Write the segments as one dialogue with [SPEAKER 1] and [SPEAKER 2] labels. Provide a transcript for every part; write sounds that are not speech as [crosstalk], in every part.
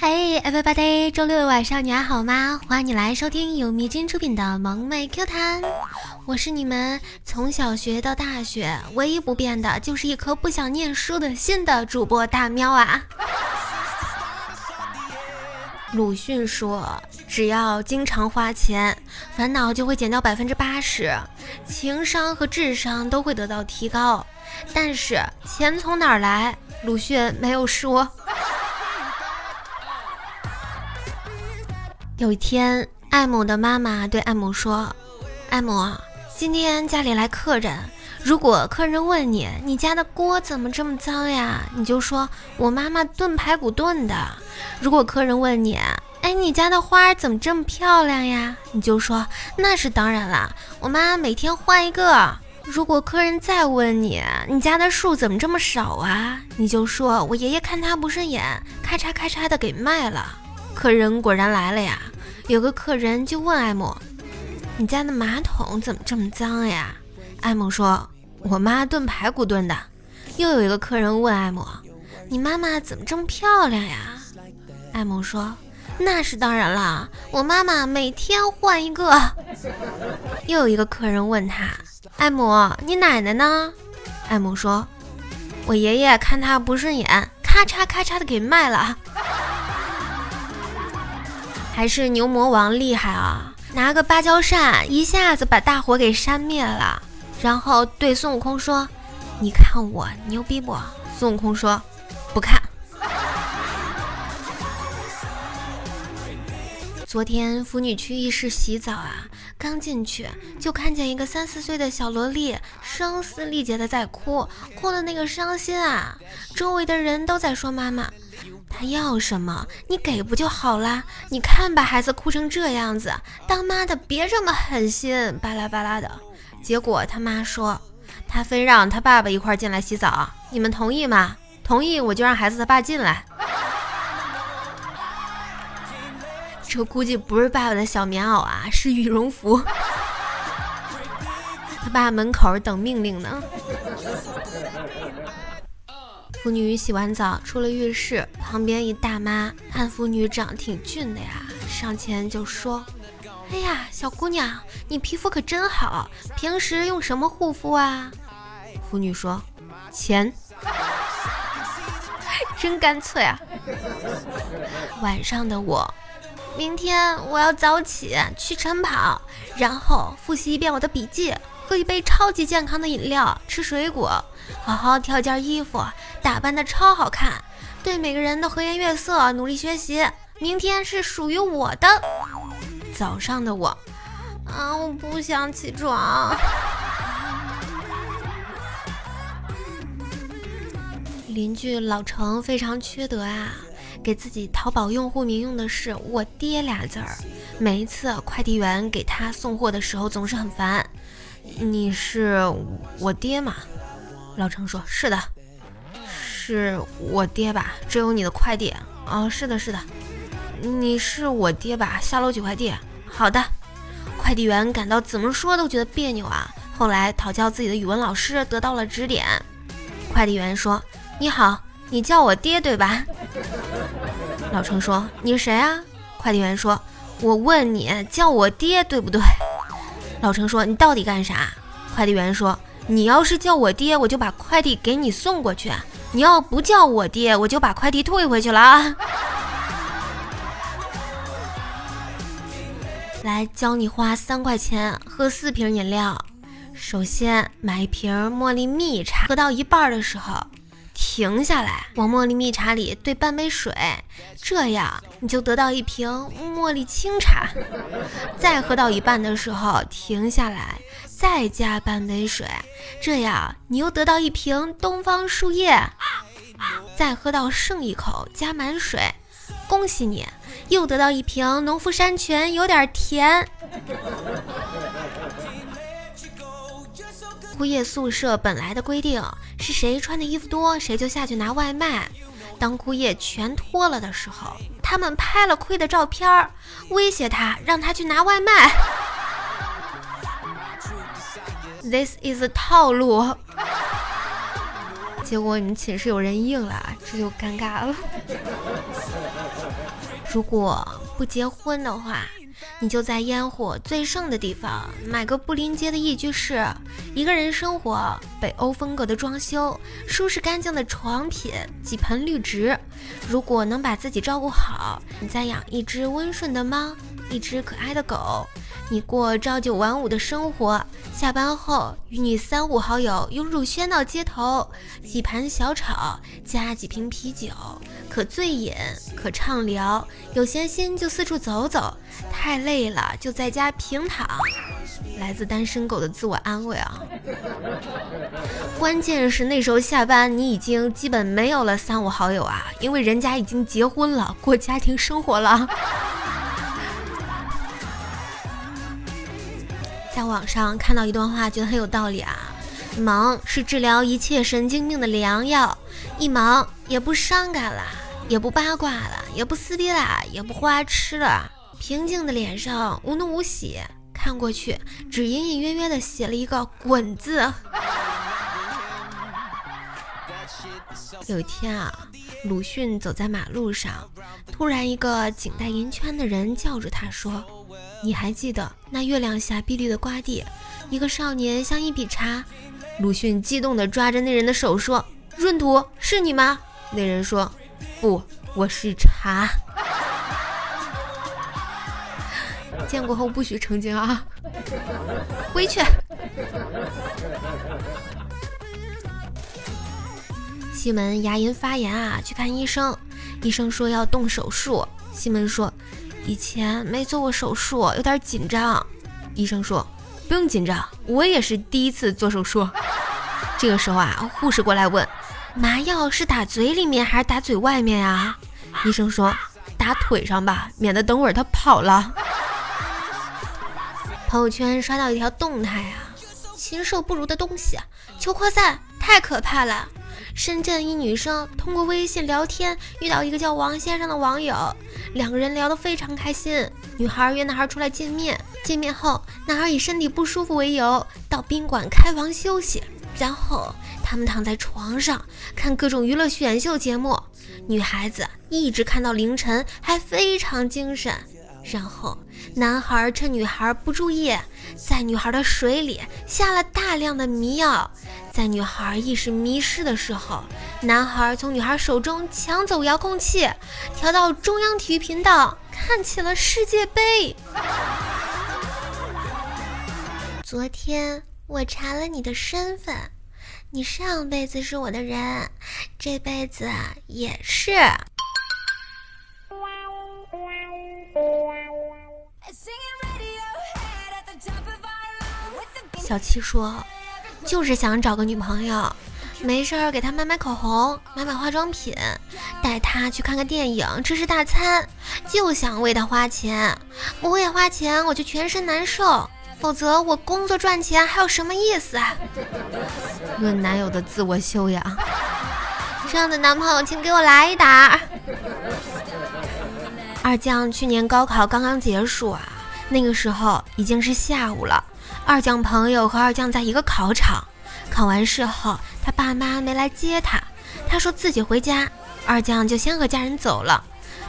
[SPEAKER 1] Hey everybody，周六晚上你还好吗？欢迎你来收听由迷津出品的萌妹 Q 弹，我是你们从小学到大学唯一不变的，就是一颗不想念书的心的主播大喵啊。鲁迅说，只要经常花钱，烦恼就会减掉百分之八十，情商和智商都会得到提高。但是钱从哪儿来？鲁迅没有说。有一天，艾姆的妈妈对艾姆说：“艾姆，今天家里来客人，如果客人问你你家的锅怎么这么脏呀，你就说我妈妈炖排骨炖的。如果客人问你，哎，你家的花怎么这么漂亮呀，你就说那是当然啦，我妈每天换一个。如果客人再问你你家的树怎么这么少啊，你就说我爷爷看他不顺眼，咔嚓咔嚓的给卖了。”客人果然来了呀！有个客人就问艾姆：“你家的马桶怎么这么脏呀？”艾姆说：“我妈炖排骨炖的。”又有一个客人问艾姆：“你妈妈怎么这么漂亮呀？”艾姆说：“那是当然了，我妈妈每天换一个。”又有一个客人问他：“艾姆，你奶奶呢？”艾姆说：“我爷爷看她不顺眼，咔嚓咔嚓的给卖了。”还是牛魔王厉害啊！拿个芭蕉扇，一下子把大火给扇灭了。然后对孙悟空说：“你看我牛逼不？”孙悟空说：“不看。” [laughs] 昨天腐女去浴室洗澡啊，刚进去就看见一个三四岁的小萝莉声嘶力竭的在哭，哭的那个伤心啊！周围的人都在说：“妈妈。”他要什么，你给不就好啦？你看把孩子哭成这样子，当妈的别这么狠心，巴拉巴拉的。结果他妈说，他非让他爸爸一块进来洗澡，你们同意吗？同意我就让孩子他爸进来。这估计不是爸爸的小棉袄啊，是羽绒服。他爸门口等命令呢。[laughs] 妇女洗完澡出了浴室，旁边一大妈看妇女长挺俊的呀，上前就说：“哎呀，小姑娘，你皮肤可真好，平时用什么护肤啊？”妇女说：“钱。[laughs] ”真干脆啊！[laughs] 晚上的我，明天我要早起去晨跑，然后复习一遍我的笔记。喝一杯超级健康的饮料，吃水果，好好挑件衣服，打扮的超好看，对每个人的和颜悦色，努力学习。明天是属于我的早上的我，啊，我不想起床。邻居老程非常缺德啊，给自己淘宝用户名用的是“我爹”俩字儿，每一次快递员给他送货的时候总是很烦。你是我爹吗？老程说：“是的，是我爹吧？这有你的快递。哦，是的，是的，你是我爹吧？下楼取快递。好的。”快递员感到怎么说都觉得别扭啊。后来讨教自己的语文老师，得到了指点。快递员说：“你好，你叫我爹对吧？”老程说：“你是谁啊？”快递员说：“我问你，叫我爹对不对？”老程说：“你到底干啥？”快递员说：“你要是叫我爹，我就把快递给你送过去；你要不叫我爹，我就把快递退回去了啊！” [laughs] 来教你花三块钱喝四瓶饮料。首先买一瓶茉莉蜜茶，喝到一半的时候。停下来，往茉莉蜜茶里兑半杯水，这样你就得到一瓶茉莉清茶。再喝到一半的时候，停下来，再加半杯水，这样你又得到一瓶东方树叶。再喝到剩一口，加满水，恭喜你，又得到一瓶农夫山泉，有点甜。枯叶宿舍本来的规定是谁穿的衣服多，谁就下去拿外卖。当枯叶全脱了的时候，他们拍了亏的照片，威胁他，让他去拿外卖。This is 套路。[laughs] 结果你们寝室有人应了，这就尴尬了。[laughs] 如果不结婚的话。你就在烟火最盛的地方买个不临街的一居室，一个人生活，北欧风格的装修，舒适干净的床品，几盆绿植。如果能把自己照顾好，你再养一只温顺的猫，一只可爱的狗，你过朝九晚五的生活，下班后与你三五好友涌入喧闹街头，几盘小炒加几瓶啤酒。可醉饮，可畅聊，有闲心就四处走走，太累了就在家平躺。来自单身狗的自我安慰啊！关键是那时候下班，你已经基本没有了三五好友啊，因为人家已经结婚了，过家庭生活了。在网上看到一段话，觉得很有道理啊。忙是治疗一切神经病的良药，一忙也不伤感了，也不八卦了，也不撕逼了，也不花痴了，平静的脸上无怒无喜，看过去只隐隐约约的写了一个“滚”字。有一天啊，鲁迅走在马路上，突然一个颈带银圈的人叫住他说：“你还记得那月亮下碧绿的瓜地？一个少年像一笔茶。”鲁迅激动地抓着那人的手说：“闰土是你吗？”那人说：“不，我是茶。”见过后不许成精啊！[laughs] 回去。西门牙龈发炎啊，去看医生。医生说要动手术。西门说：“以前没做过手术，有点紧张。”医生说。不用紧张，我也是第一次做手术。这个时候啊，护士过来问：“麻药是打嘴里面还是打嘴外面呀？”医生说：“打腿上吧，免得等会儿他跑了。”朋友圈刷到一条动态啊，禽兽不如的东西，求扩散，太可怕了。深圳一女生通过微信聊天遇到一个叫王先生的网友，两个人聊得非常开心。女孩约男孩出来见面，见面后，男孩以身体不舒服为由到宾馆开房休息，然后他们躺在床上看各种娱乐选秀节目，女孩子一直看到凌晨，还非常精神。然后，男孩趁女孩不注意，在女孩的水里下了大量的迷药。在女孩意识迷失的时候，男孩从女孩手中抢走遥控器，调到中央体育频道，看起了世界杯。昨天我查了你的身份，你上辈子是我的人，这辈子也是。小七说：“就是想找个女朋友，没事儿给她买买口红，买买化妆品，带她去看个电影，吃吃大餐，就想为她花钱。不为花钱，我就全身难受。否则我工作赚钱还有什么意思啊？”论男友的自我修养，这样的男朋友请给我来一打。二将去年高考刚刚结束啊，那个时候已经是下午了。二将朋友和二将在一个考场，考完试后，他爸妈没来接他，他说自己回家，二将就先和家人走了。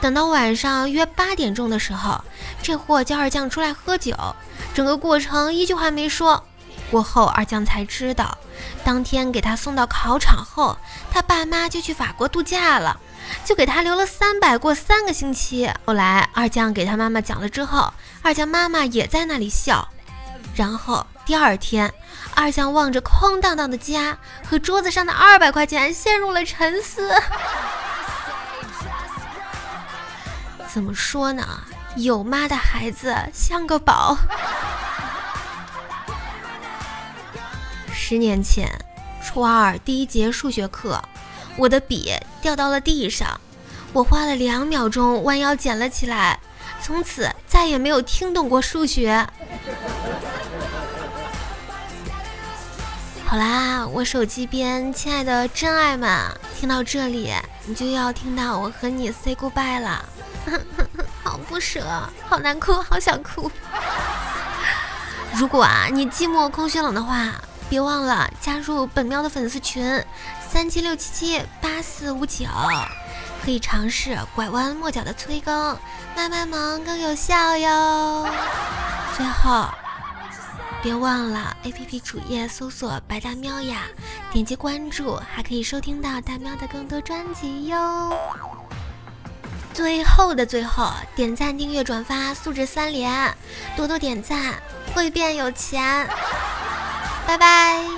[SPEAKER 1] 等到晚上约八点钟的时候，这货叫二将出来喝酒，整个过程一句话没说。过后二将才知道，当天给他送到考场后，他爸妈就去法国度假了，就给他留了三百过三个星期。后来二将给他妈妈讲了之后，二将妈妈也在那里笑。然后第二天，二将望着空荡荡的家和桌子上的二百块钱，陷入了沉思。[laughs] 怎么说呢？有妈的孩子像个宝。十年前，初二第一节数学课，我的笔掉到了地上，我花了两秒钟弯腰捡了起来，从此再也没有听懂过数学。好啦，我手机边亲爱的真爱们，听到这里，你就要听到我和你 say goodbye 了，[laughs] 好不舍，好难哭，好想哭。[laughs] 如果啊，你寂寞空虚冷的话，别忘了加入本喵的粉丝群。三七六七七八四五九，可以尝试拐弯抹角的催更，卖卖萌更有效哟。最后，别忘了 A P P 主页搜索“白大喵”呀，点击关注，还可以收听到大喵的更多专辑哟。最后的最后，点赞、订阅、转发，素质三连，多多点赞会变有钱。拜拜。